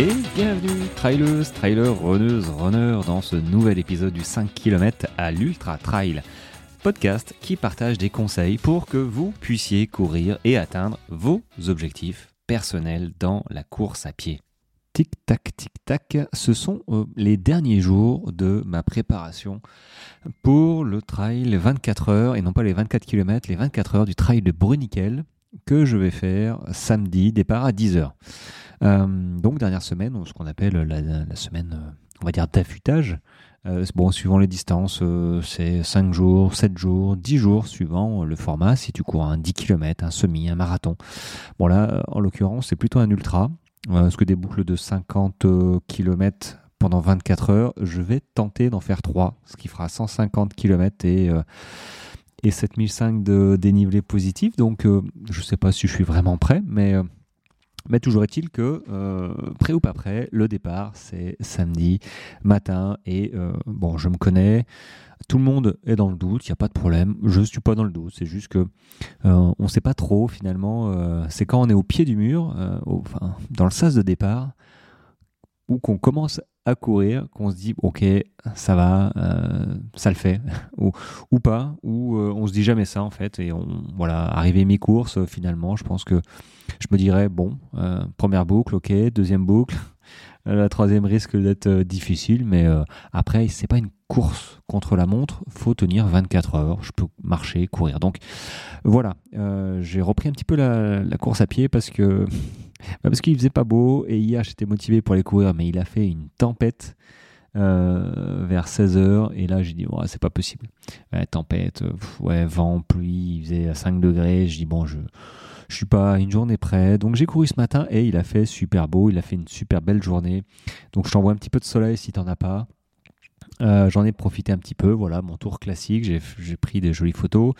Et bienvenue, trailers, trailers, runneuses, runners, dans ce nouvel épisode du 5 km à l'Ultra Trail, podcast qui partage des conseils pour que vous puissiez courir et atteindre vos objectifs personnels dans la course à pied. Tic-tac, tic-tac, ce sont euh, les derniers jours de ma préparation pour le trail 24 heures, et non pas les 24 km, les 24 heures du trail de Bruniquel que je vais faire samedi, départ à 10 heures. Euh, donc dernière semaine, ce qu'on appelle la, semaine, euh, on va dire d'affûtage. bon, suivant les distances, c'est 5 jours, 7 jours, 10 jours, suivant le format, si tu cours un 10 km, un semi, un marathon. Bon là, en l'occurrence, c'est plutôt un ultra. Parce que des boucles de 50 euh, km pendant 24 heures, je vais tenter d'en faire 3, ce qui fera 150 km et, euh, et 7005 de dénivelé positif. Donc euh, je ne sais pas si je suis vraiment prêt, mais, mais toujours est-il que, prêt ou pas prêt, le départ c'est samedi matin et bon, je me connais. Tout le monde est dans le doute, il n'y a pas de problème. Je ne suis pas dans le doute, c'est juste que euh, on ne sait pas trop finalement. Euh, c'est quand on est au pied du mur, euh, dans le sas de départ, ou qu'on commence à courir, qu'on se dit ok, ça va, ça le fait, ou, ou pas, ou on se dit jamais ça en fait. Et on, voilà, arrivé mi-course, finalement, je pense que je me dirais bon, première boucle, ok, deuxième boucle. La troisième risque d'être difficile, mais après, c'est pas une course contre la montre, faut tenir 24 heures. Je peux marcher, courir. Donc voilà, euh, j'ai repris un petit peu la, course à pied parce que bah, parce qu'il faisait pas beau et hier j'étais motivé pour aller courir, mais il a fait une tempête. Euh, vers 16h et là j'ai dit c'est pas possible tempête ouais vent pluie il faisait à 5 degrés je dis bon je je suis pas une journée près donc j'ai couru ce matin et il a fait super beau il a fait une super belle journée donc je t'envoie un petit peu de soleil si t'en as pas euh, j'en ai profité un petit peu, voilà, mon tour classique, j'ai pris des jolies photos.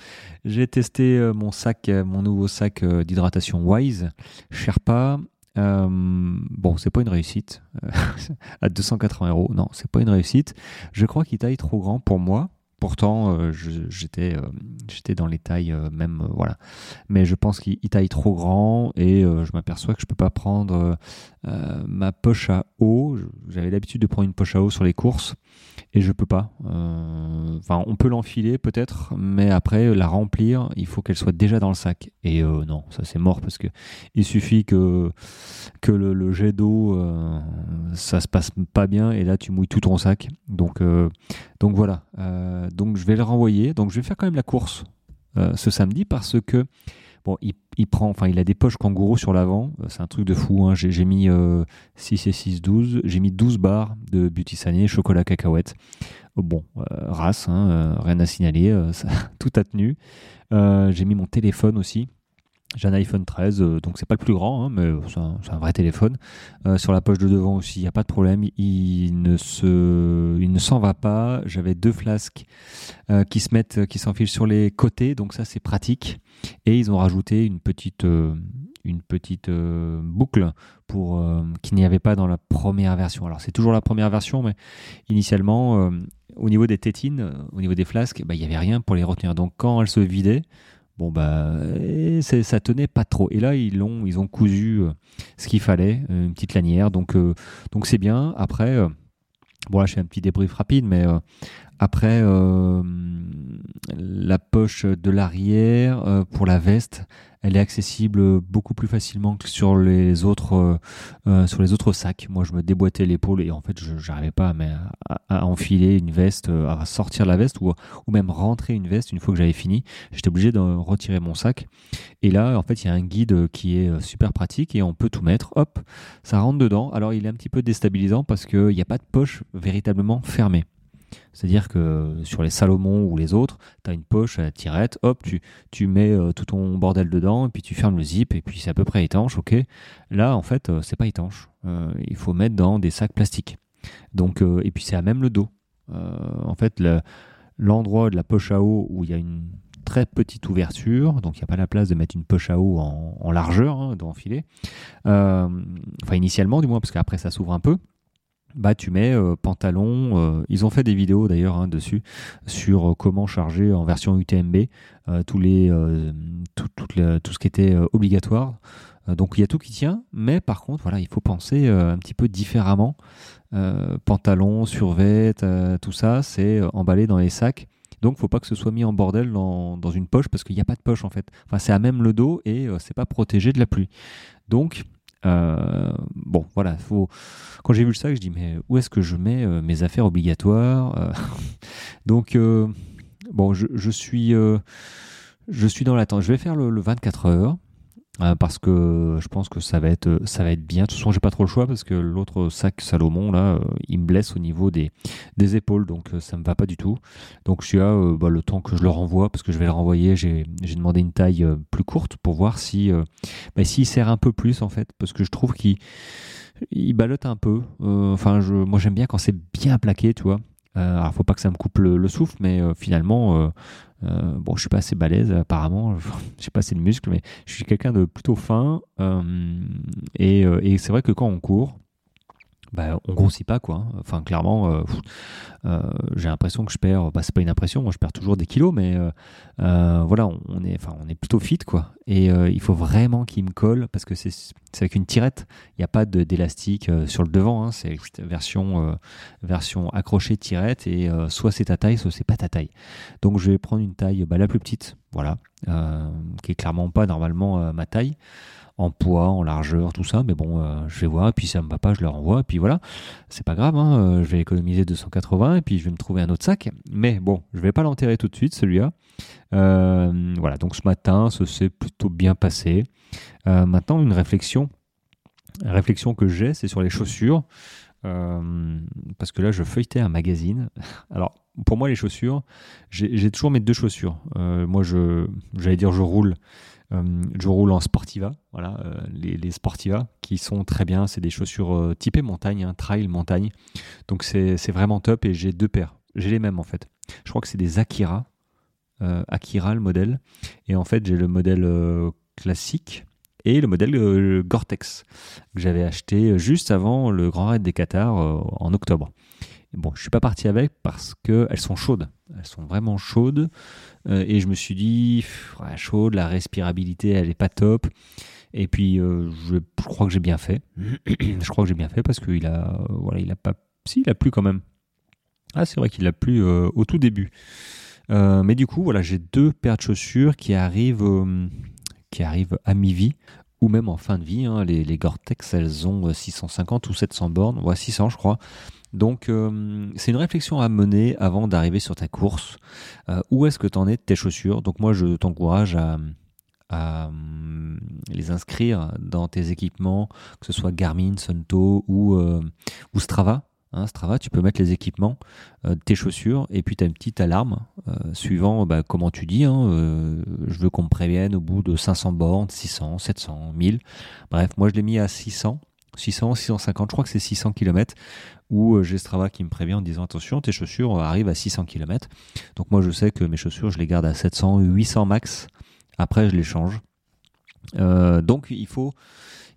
J'ai testé euh, mon sac, euh, mon nouveau sac d'hydratation Wise Sherpa. Euh, bon, c'est pas une réussite. à 280 euros, non, c'est pas une réussite. Je crois qu'il taille trop grand pour moi. Pourtant, j'étais j'étais dans les tailles même, voilà. Mais je pense qu'il taille trop grand et je m'aperçois que je peux pas prendre ma poche à eau. J'avais l'habitude de prendre une poche à eau sur les courses et je peux pas. Euh, enfin, on peut l'enfiler peut-être, mais après la remplir, il faut qu'elle soit déjà dans le sac. Et euh, non, ça c'est mort parce que il suffit que que le, jet d'eau, euh, ça se passe pas bien et là tu mouilles tout ton sac. Donc donc voilà. donc je vais le renvoyer. Donc je vais faire quand même la course ce samedi parce que Bon, il, prend, enfin, il a des poches kangourou sur l'avant. Euh, c'est un truc de fou. Hein. J'ai mis 6 euh, et 6, 12. J'ai mis 12 barres de Beauty Sané, chocolat cacahuète. Euh, bon, race, hein, rien à signaler. tout a tenu. J'ai mis mon téléphone aussi. J'ai un iPhone 13, donc c'est pas le plus grand, hein, mais c'est un, vrai téléphone. sur la poche de devant aussi, il n'y a pas de problème. Il ne s'en va pas. J'avais deux flasques qui se mettent, qui s'enfilent sur les côtés, donc ça c'est pratique. Et ils ont rajouté une petite, euh, euh, boucle pour euh, qu'il n'y avait pas dans la première version. Alors c'est toujours la première version, mais initialement, au niveau des tétines, au niveau des flasques, bah, il n'y avait rien pour les retenir. Donc quand elles se vidaient, bon bah ça tenait pas trop. Et là ils ont ils ont cousu ce qu'il fallait, une petite lanière. Donc donc c'est bien. Après Bon là je fais un petit débrief rapide, mais après, euh, la poche de l'arrière euh, pour la veste, elle est accessible beaucoup plus facilement que sur les autres, euh, sur les autres sacs. Moi, je me déboîtais l'épaule et en fait, je n'arrivais pas à, enfiler une veste, à sortir la veste ou, ou même rentrer une veste une fois que j'avais fini. J'étais obligé de retirer mon sac. Et là, en fait, il y a un guide qui est super pratique et on peut tout mettre. Hop, ça rentre dedans. Alors, il est un petit peu déstabilisant parce qu'il n'y a pas de poche véritablement fermée. C'est-à-dire que sur les Salomon ou les autres, tu as une poche à tirette, hop, tu, tu mets euh, tout ton bordel dedans, et puis tu fermes le zip, et puis c'est à peu près étanche, ok? Là, en fait, euh, c'est pas étanche. Euh, il faut mettre dans des sacs plastiques. Donc, et puis c'est à même le dos. en fait, l'endroit de la poche à eau où il y a une très petite ouverture, donc il n'y a pas la place de mettre une poche à eau en, largeur, hein, d'enfiler. enfin, initialement, du moins, parce qu'après ça s'ouvre un peu bah tu mets euh, pantalon. Euh, ils ont fait des vidéos d'ailleurs hein, dessus sur euh, comment charger en version UTMB tous les tout, tout, ce qui était obligatoire. donc il y a tout qui tient, mais par contre, voilà, il faut penser un petit peu différemment. pantalon, survêt, tout ça, c'est emballé dans les sacs. Donc, faut pas que ce soit mis en bordel dans, dans une poche parce qu'il n'y a pas de poche en fait. Enfin, c'est à même le dos et c'est pas protégé de la pluie. Donc, euh, bon, voilà, faut... quand j'ai vu le sac, je dis mais où est-ce que je mets euh, mes affaires obligatoires euh, Donc, bon, je, je suis, je suis dans l'attente. Je vais faire le, le 24 heures. Euh, parce que je pense que ça va être ça va être bien. De toute façon, j'ai pas trop le choix parce que l'autre sac Salomon là, euh, il me blesse au niveau des, des épaules, donc euh, ça me va pas du tout. Donc je suis à bah, le temps que je le renvoie parce que je vais le renvoyer. J'ai demandé une taille plus courte pour voir si bah, s'il sert un peu plus en fait, parce que je trouve qu'il il un peu. enfin, je, moi j'aime bien quand c'est bien plaqué, tu vois. Euh, alors, faut pas que ça me coupe le, souffle, mais euh, finalement, euh, euh, bon, je suis pas assez balèze apparemment. j'ai pas assez de muscles, mais je suis quelqu'un de plutôt fin. et, et c'est vrai que quand on court, bah, on grossit pas quoi. Hein. Enfin clairement, euh, euh, j'ai l'impression que je perds. Bah, c'est pas une impression, moi je perds toujours des kilos, mais euh, voilà, on, est, enfin on est plutôt fit quoi. Et il faut vraiment qu'il me colle parce que c'est avec une tirette. Il n'y a pas d'élastique sur le devant. Hein. c'est version version accrochée tirette et soit c'est ta taille, soit c'est pas ta taille. Donc je vais prendre une taille bah, la plus petite, voilà, qui est clairement pas normalement ma taille en poids, en largeur, tout ça. Mais bon, euh, je vais voir, et puis ça me va pas, je le renvoie, et puis voilà. C'est pas grave, hein, euh, je vais économiser 280, et puis je vais me trouver un autre sac. Mais bon, je vais pas l'enterrer tout de suite, celui-là. Euh, voilà, donc ce matin, ça s'est plutôt bien passé. maintenant, une réflexion. Réflexion que j'ai, c'est sur les chaussures. parce que là, je feuilletais un magazine. Alors, pour moi, les chaussures, j'ai toujours mes deux chaussures. moi, j'allais dire, je roule je roule en Sportiva, voilà, euh, les, Sportiva qui sont très bien. C'est des chaussures euh, typées montagne, hein, trail montagne. Donc c'est vraiment top et j'ai deux paires. J'ai les mêmes en fait. Je crois que c'est des Akira, Akira le modèle. Et en fait j'ai le modèle classique et le modèle Gore-Tex que j'avais acheté juste avant le Grand Raid des Qatars en octobre. Bon, je suis pas parti avec parce qu'elles sont chaudes. Elles sont vraiment chaudes. Euh, et je me suis dit, chaude, la respirabilité, elle est pas top. Et puis, euh, je, crois que j'ai bien fait. je crois que j'ai bien fait parce qu'il a, voilà, il a pas, si, il a plu quand même. Ah, c'est vrai qu'il a plu euh, au tout début. mais du coup, voilà, j'ai deux paires de chaussures qui arrivent, qui arrivent à mi-vie ou même en fin de vie. Hein. Les, les Gore-Tex, elles ont 650 ou 700 bornes, ouais, 600 je crois. Donc euh, c'est une réflexion à mener avant d'arriver sur ta course. Euh, où est-ce que tu en es de tes chaussures? Donc moi je t'encourage à, hum, les inscrire dans tes équipements, que ce soit Garmin, Sunto ou, euh, Strava. Hein, Strava, tu peux mettre les équipements de tes chaussures et puis tu as une petite alarme suivant bah, comment tu dis. Hein, je veux qu'on me prévienne au bout de 500 bornes, 600, 700, 1000. Bref, moi je l'ai mis à 600. 600, 650, je crois que c'est 600 km, où euh, j'ai Strava qui me prévient en disant attention, tes chaussures arrivent à 600 km. Donc moi je sais que mes chaussures, je les garde à 700, 800 max. Après, je les change. Euh, donc il faut,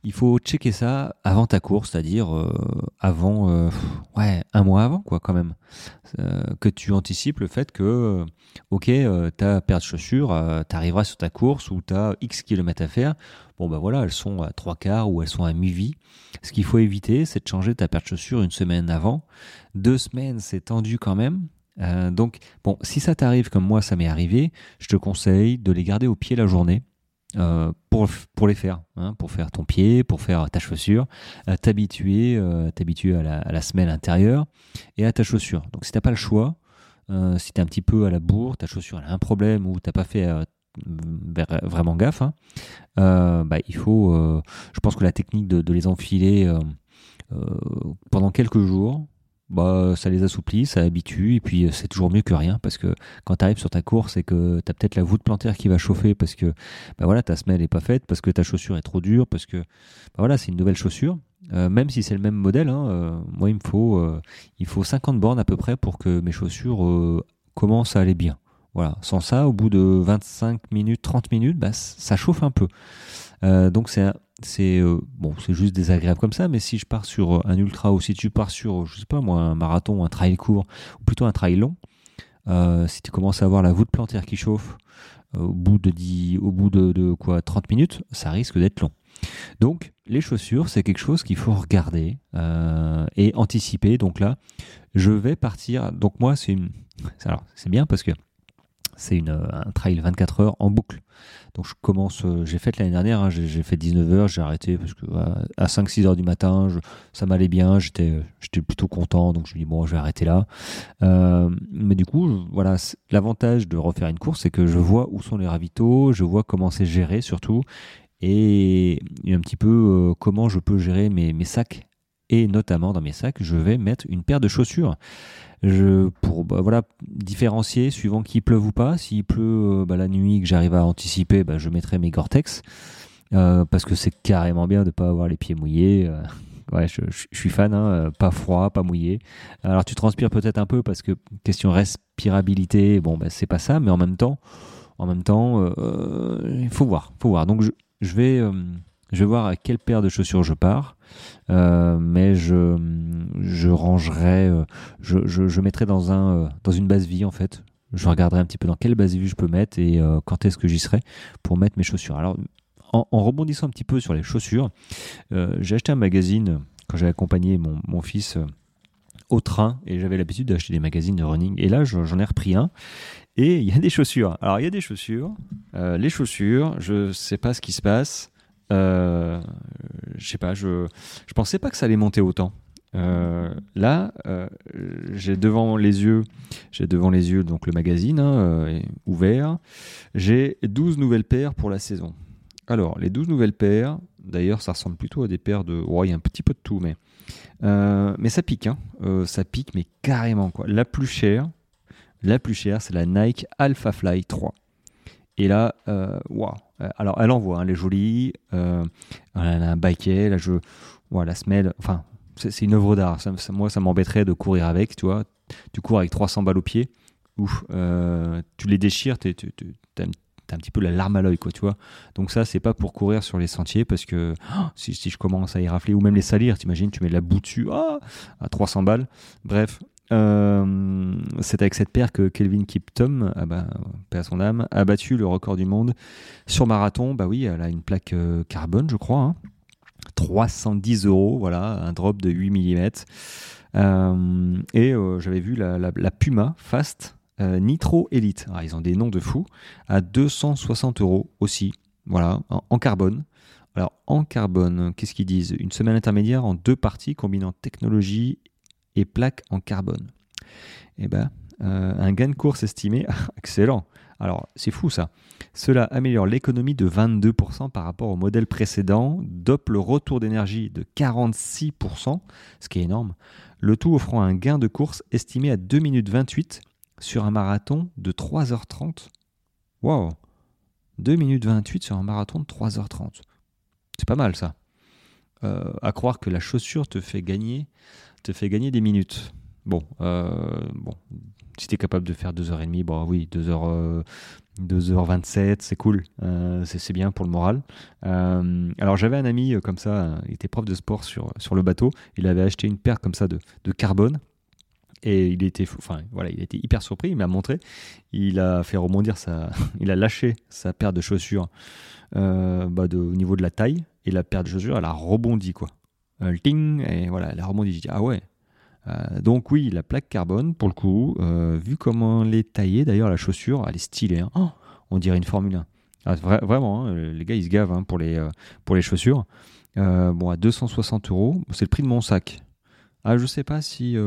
il faut checker ça avant ta course, c'est-à-dire euh, avant, euh, ouais, un mois avant, quoi, quand même. Euh, que tu anticipes le fait que, ok, ta paire de chaussures, tu arriveras sur ta course où tu as X kilomètres à faire. Bon, bah voilà, elles sont à trois quarts ou elles sont à mi-vie. Ce qu'il faut éviter, c'est de changer ta paire de chaussures une semaine avant. Deux semaines, c'est tendu quand même. donc, bon, si ça t'arrive comme moi, ça m'est arrivé, je te conseille de les garder au pied la journée euh, pour, pour les faire, hein, pour faire ton pied, pour faire ta chaussure, euh, t'habituer, euh, à la, à la, semelle intérieure et à ta chaussure. Donc si t'as pas le choix, si t'es un petit peu à la bourre, ta chaussure a un problème ou t'as pas fait vraiment gaffe, hein, bah, il faut, je pense que la technique de les enfiler pendant quelques jours, bah, ça les assouplit, ça habitue, et puis euh, c'est toujours mieux que rien, parce que quand tu arrives sur ta course et que tu peut-être la voûte plantaire qui va chauffer, parce que bah voilà, ta semelle est pas faite, parce que ta chaussure est trop dure, parce que bah voilà, c'est une nouvelle chaussure, euh, même si c'est le même modèle, hein, euh, moi il me faut, il faut 50 bornes à peu près pour que mes chaussures commencent à aller bien. Voilà, sans ça, au bout de 25 minutes, 30 minutes, bah, ça chauffe un peu. donc c'est c'est euh, bon, c'est juste désagréable comme ça, mais si je pars sur euh, un ultra ou si tu pars sur, je sais pas moi, un marathon, un trail court, ou plutôt un trail long, euh, si tu commences à avoir la voûte plantaire qui chauffe au bout de 10, au bout de, quoi 30 minutes, ça risque d'être long. Donc, les chaussures, c'est quelque chose qu'il faut regarder et anticiper. Donc là, je vais partir. Donc moi, c'est une. Alors, c'est bien parce que c'est une, un trail 24 heures en boucle. Donc je commence, euh, j'ai fait l'année dernière, hein, j'ai fait 19 heures, j'ai arrêté parce que à 5-6 heures du matin, ça m'allait bien, j'étais plutôt content, donc je me dis bon, je vais arrêter là. Euh, mais du coup, voilà, l'avantage de refaire une course, c'est que je vois où sont les ravitaux, je vois comment c'est géré surtout, et, un petit peu euh, comment je peux gérer mes sacs et notamment dans mes sacs, je vais mettre une paire de chaussures. Je, pour bah, voilà, différencier suivant qu'il pleuve ou pas. S'il pleut euh, bah, la nuit que j'arrive à anticiper, bah, je mettrai mes Gore-Tex. Euh, parce que c'est carrément bien de ne pas avoir les pieds mouillés. Euh. ouais, je, suis fan, hein, pas froid, pas mouillé. Alors tu transpires peut-être un peu parce que question respirabilité, bon, c'est pas ça, mais en même temps, en même il faut voir, faut voir. Donc je vais je vais voir à quelle paire de chaussures je pars, euh, mais je, je rangerai, euh, je, je, mettrai dans, un, euh, dans une base vie en fait. Je regarderai un petit peu dans quelle base vie je peux mettre et quand est-ce que j'y serai pour mettre mes chaussures. Alors, en, rebondissant un petit peu sur les chaussures, j'ai acheté un magazine quand j'ai accompagné mon, mon fils au train et j'avais l'habitude d'acheter des magazines de running. Et là, j'en ai repris un et il y a des chaussures. Alors, il y a des chaussures. les chaussures, je sais pas ce qui se passe. Euh, je sais pas, je, je pensais pas que ça allait monter autant. Euh, là, euh, j'ai devant les yeux, j'ai devant les yeux donc le magazine hein, ouvert. J'ai 12 nouvelles paires pour la saison. Alors, les 12 nouvelles paires, d'ailleurs, ça ressemble plutôt à des paires de. Ouais, il y a un petit peu de tout, mais. mais ça pique, hein. ça pique, mais carrément quoi. La plus chère, la plus chère, c'est la Nike Alpha Fly 3. Et là, waouh, euh, alors, elle envoie, hein, elle est jolie, euh, elle a un baquet, je, la semelle, enfin, c'est une œuvre d'art. moi, ça m'embêterait de courir avec, tu vois. Tu cours avec 300 balles au pied, ouf, euh, tu les déchires, tu as un petit peu la larme à l'œil, quoi, tu vois. Donc ça, c'est pas pour courir sur les sentiers, parce que oh, si, je commence à y rafler, ou même les salir, t'imagines, tu mets de la boue dessus, ah, à 300 balles. Bref, euh, c'est avec cette paire que Kelvin Kiptum, ah bah, à son âme, a battu le record du monde sur marathon. Bah oui, elle a une plaque euh, carbone, je crois. 310 hein. euros, voilà, un drop de 8 mm. Euh, et j'avais vu la, Puma Fast Nitro Elite. Ah, ils ont des noms de fous. À 260 euros aussi, voilà, en carbone. Alors en carbone, qu'est-ce qu'ils disent? Une semaine intermédiaire en deux parties combinant technologie et plaques en carbone. Eh ben, euh, un gain de course estimé, excellent. Alors, c'est fou ça. Cela améliore l'économie de 22% par rapport au modèle précédent, dope le retour d'énergie de 46%, ce qui est énorme. Le tout offrant un gain de course estimé à 2 minutes 28 sur un marathon de 3h30. Waouh 2 minutes 28 sur un marathon de 3h30. C'est pas mal ça. Euh, à croire que la chaussure te fait gagner te fait gagner des minutes. Bon, euh, bon si tu es capable de faire 2h30, bon oui, 2h, 2h27, c'est cool, euh, c'est bien pour le moral. Euh, alors j'avais un ami comme ça, il était prof de sport sur, sur le bateau, il avait acheté une paire comme ça de, de carbone. Et il était, enfin voilà, il était hyper surpris. Il m'a montré. Il a fait rebondir sa, il a lâché sa paire de chaussures bah de, au niveau de la taille et la paire de chaussures, elle a rebondi quoi. Euh, ting, et voilà, la rebondit. ah ouais. Euh, donc oui, la plaque carbone, pour le coup, euh, vu comment elle est taillée, d'ailleurs la chaussure, elle est stylée. Hein. Oh, on dirait une Formule 1. Ah, vraiment, hein, les gars, ils se gavent hein, pour, les, pour les chaussures. bon, à 260 euros, c'est le prix de mon sac. Ah, je sais pas si,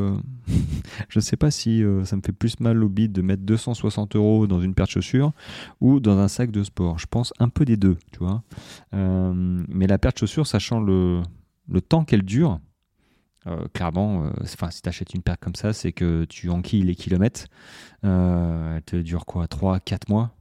je sais pas si ça me fait plus mal au bide de mettre 260 euros dans une paire de chaussures ou dans un sac de sport. Je pense un peu des deux, tu vois. mais la paire de chaussures, sachant le, le temps qu'elle dure, euh, clairement, euh, si tu achètes une paire comme ça, c'est que tu enquilles les kilomètres. Euh, elle te dure quoi 3-4 mois?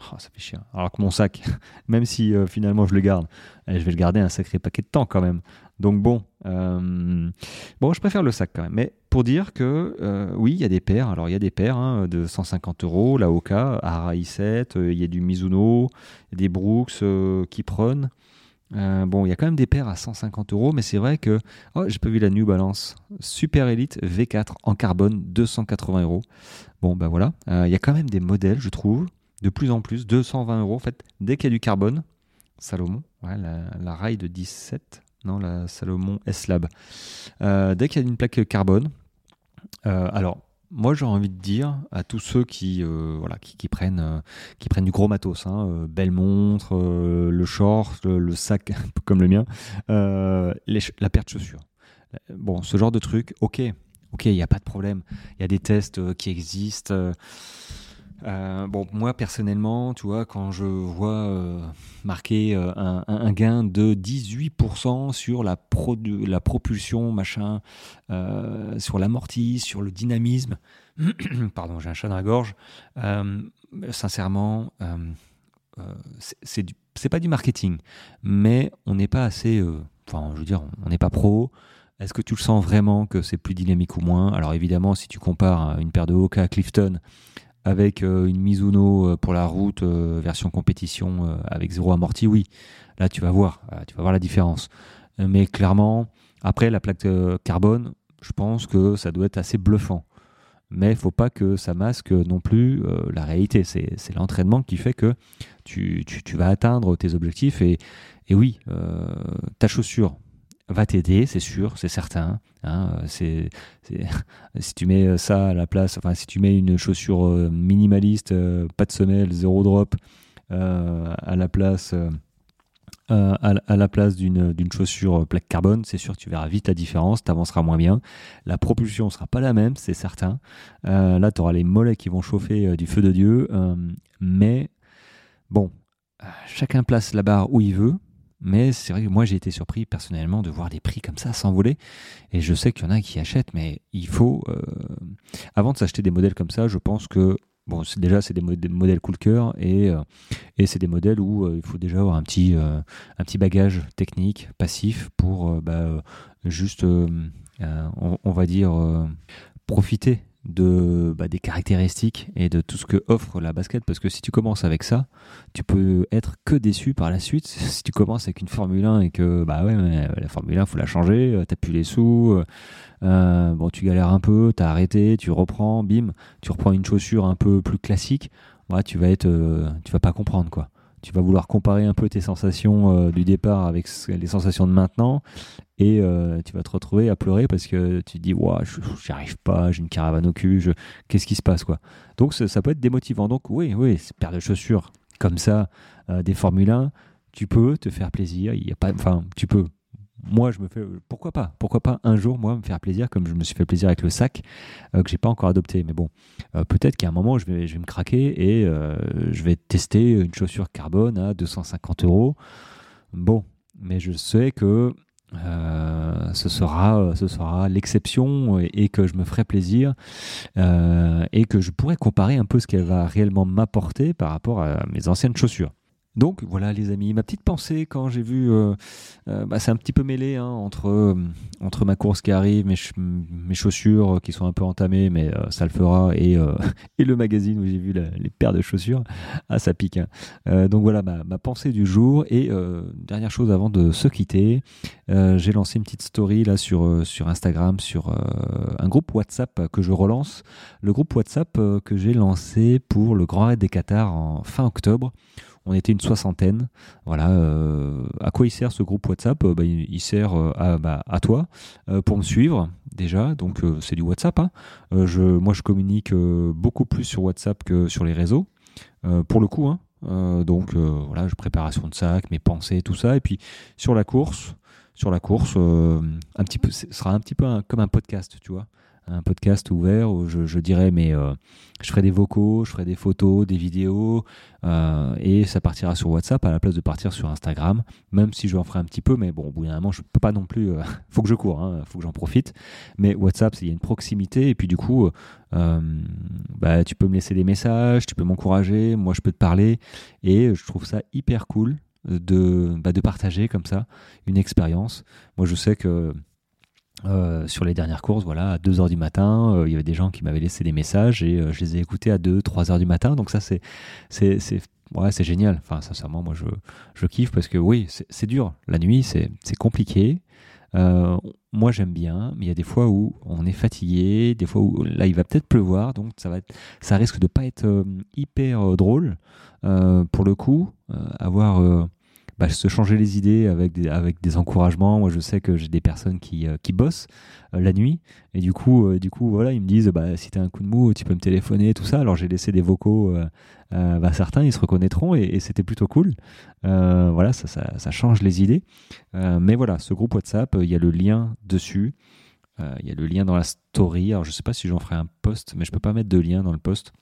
Oh, Ça fait chier. Alors que mon sac, même si finalement je le garde, eh, je vais le garder un sacré paquet de temps quand même. Donc bon, bon, je préfère le sac quand même. Mais pour dire que oui, il y a des paires. Alors il y a des paires hein, de 150 euros, la Oka, Ara i7, il y a du Mizuno, des Brooks, qui prônent. Euh, bon, il y a quand même des paires à 150 euros, mais c'est vrai que oh, j'ai pas vu la New Balance Super Elite V4 en carbone 280 euros. Bon, ben voilà, euh, il y a quand même des modèles, je trouve, de plus en plus 220 euros. En fait, dès qu'il y a du carbone, Salomon, la, la Ride 17, non, la Salomon S-Lab. dès qu'il y a une plaque carbone, alors moi j'aurais envie de dire à tous ceux qui voilà qui, prennent qui prennent du gros matos hein, belle montre le short le, sac comme le mien la paire de chaussures bon ce genre de truc ok ok, il n'y a pas de problème. Il y a des tests euh, qui existent. Euh, euh, bon, moi personnellement, tu vois, quand je vois marquer un, gain de 18% sur la, la propulsion, machin, sur l'amorti, sur le dynamisme, pardon, j'ai un chat dans la gorge. sincèrement, c'est pas du marketing, mais on n'est pas assez, enfin, je veux dire, on n'est pas pro. Est-ce que tu le sens vraiment que c'est plus dynamique ou moins? Alors évidemment, si tu compares une paire de Hoka Clifton avec euh, une Mizuno euh, pour la route euh, version compétition avec zéro amorti, oui, là tu vas voir, tu vas voir la différence. Mais clairement, après la plaque carbone, je pense que ça doit être assez bluffant. Mais il faut pas que ça masque non plus la réalité. C'est l'entraînement qui fait que tu, vas atteindre tes objectifs. Et, et oui, ta chaussure, va t'aider, c'est sûr, c'est certain. Hein, c'est, si tu mets ça à la place, enfin si tu mets une chaussure euh, minimaliste, euh, pas de semelle, zéro drop, euh, à la place, à, la place d'une, chaussure plaque carbone, c'est sûr tu verras vite la différence, tu avanceras moins bien. La propulsion sera pas la même, c'est certain. là, tu auras les mollets qui vont chauffer du feu de Dieu, mais bon, chacun place la barre où il veut. Mais c'est vrai que moi j'ai été surpris personnellement de voir des prix comme ça s'envoler. Et je sais qu'il y en a qui achètent, mais il faut, euh, avant de s'acheter des modèles comme ça, je pense que bon, déjà c'est des, modèles cool cœur et, euh, et c'est des modèles où euh, il faut déjà avoir un petit, un petit bagage technique passif pour bah, juste, on, on, va dire, profiter de bah, des caractéristiques et de tout ce que offre la basket. Parce que si tu commences avec ça tu peux être que déçu par la suite. Si tu commences avec une Formule 1 et que bah ouais mais la Formule 1 faut la changer euh, t'as plus les sous euh, euh, bon tu galères un peu t'as arrêté tu reprends bim tu reprends une chaussure un peu plus classique bah, tu vas être tu vas pas comprendre quoi tu vas vouloir comparer un peu tes sensations euh, du départ avec les sensations de maintenant et euh, tu vas te retrouver à pleurer parce que tu te dis ouais, j'y arrive pas, j'ai une caravane au cul, qu'est-ce qui se passe quoi. Donc ça, peut être démotivant. Donc oui, oui, paire de chaussures comme ça, euh, des Formule 1, tu peux te faire plaisir. Y a pas, enfin, tu peux moi, je me fais pourquoi pas? Pourquoi pas un jour, moi, me faire plaisir comme je me suis fait plaisir avec le sac euh, que j'ai pas encore adopté. Mais bon, euh, peut-être qu'à un moment, je vais, je vais me craquer et euh, je vais tester une chaussure carbone à 250 euros. Bon, mais je sais que ce sera, ce sera l'exception et, que je me ferai plaisir et que je pourrais comparer un peu ce qu'elle va réellement m'apporter par rapport à mes anciennes chaussures. Donc voilà les amis, ma petite pensée quand j'ai vu, euh, euh, bah, c'est un petit peu mêlé hein, entre, euh, entre ma course qui arrive, mes, chaussures qui sont un peu entamées, mais ça le fera, et, et le magazine où j'ai vu les paires de chaussures, ah ça pique. Hein. donc voilà ma, ma, pensée du jour, et dernière chose avant de se quitter, j'ai lancé une petite story là sur, sur Instagram, sur un groupe WhatsApp que je relance, le groupe WhatsApp que j'ai lancé pour le Grand Raid des Qatars en fin octobre. On était une soixantaine. Voilà. Euh, à quoi il sert ce groupe WhatsApp? Euh, bah, il, sert euh, à, bah, à, toi pour me suivre déjà. Donc c'est du WhatsApp. Hein. je, moi, je communique beaucoup plus sur WhatsApp que sur les réseaux. pour le coup. Hein. donc voilà, je préparation de sac, mes pensées, tout ça. Et puis sur la course, sur la course, un petit peu, ce sera un petit peu comme un podcast, tu vois un podcast ouvert où je, dirais mais euh, je ferai des vocaux, je ferai des photos, des vidéos euh, et ça partira sur WhatsApp à la place de partir sur Instagram, même si je en ferai un petit peu, mais bon, au bout d'un moment, je peux pas non plus, euh, faut que je cours, hein, faut que j'en profite. Mais WhatsApp, il y a une proximité et puis du coup, bah, tu peux me laisser des messages, tu peux m'encourager, moi je peux te parler et je trouve ça hyper cool de, bah, de partager comme ça une expérience. Moi, je sais que euh, sur les dernières courses, voilà, à 2h du matin, euh, il y avait des gens qui m'avaient laissé des messages et euh, je les ai écoutés à 2, 3h du matin. Donc ça, c'est, c'est, c'est, ouais, c'est génial. Enfin, sincèrement, moi, je, je kiffe parce que oui, c'est, dur. La nuit, c'est, c'est compliqué. moi, j'aime bien, mais il y a des fois où on est fatigué, des fois où là, il va peut-être pleuvoir, donc ça, va être, ça risque de pas être hyper drôle. pour le coup, avoir bah, se changer les idées avec des, avec des encouragements. Moi, je sais que j'ai des personnes qui, qui bossent la nuit et du coup, du coup, voilà, ils me disent bah, si tu as un coup de mou, tu peux me téléphoner, tout ça. Alors, j'ai laissé des vocaux. Bah, certains, ils se reconnaîtront et, c'était plutôt cool. voilà, ça, ça, change les idées. mais voilà, ce groupe WhatsApp, il y a le lien dessus. Il y a le lien dans la story. Alors, je sais pas si j'en ferai un post, mais je peux pas mettre de lien dans le post.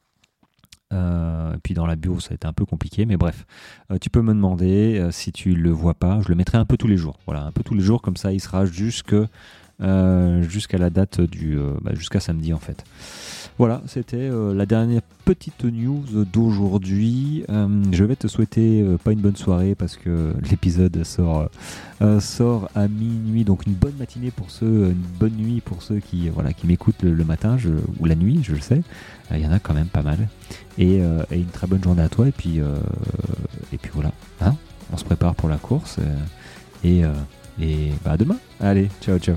Euh, puis dans la bio, ça a été un peu compliqué, mais bref, euh, tu peux me demander euh, si tu le vois pas. Je le mettrai un peu tous les jours. Voilà, un peu tous les jours, comme ça, il sera jusque jusqu'à la date du, bah, jusqu'à samedi en fait. Voilà, c'était la dernière petite news d'aujourd'hui. je vais te souhaiter pas une bonne soirée parce que l'épisode sort sort à minuit, donc une bonne matinée pour ceux, une bonne nuit pour ceux qui voilà qui m'écoutent le, matin ou la nuit, je le sais. Il y en a quand même pas mal. Euh, et, une très bonne journée à toi. Et puis, euh, et puis voilà, hein on se prépare pour la course. Euh, et, et bah, à demain. Allez, ciao, ciao.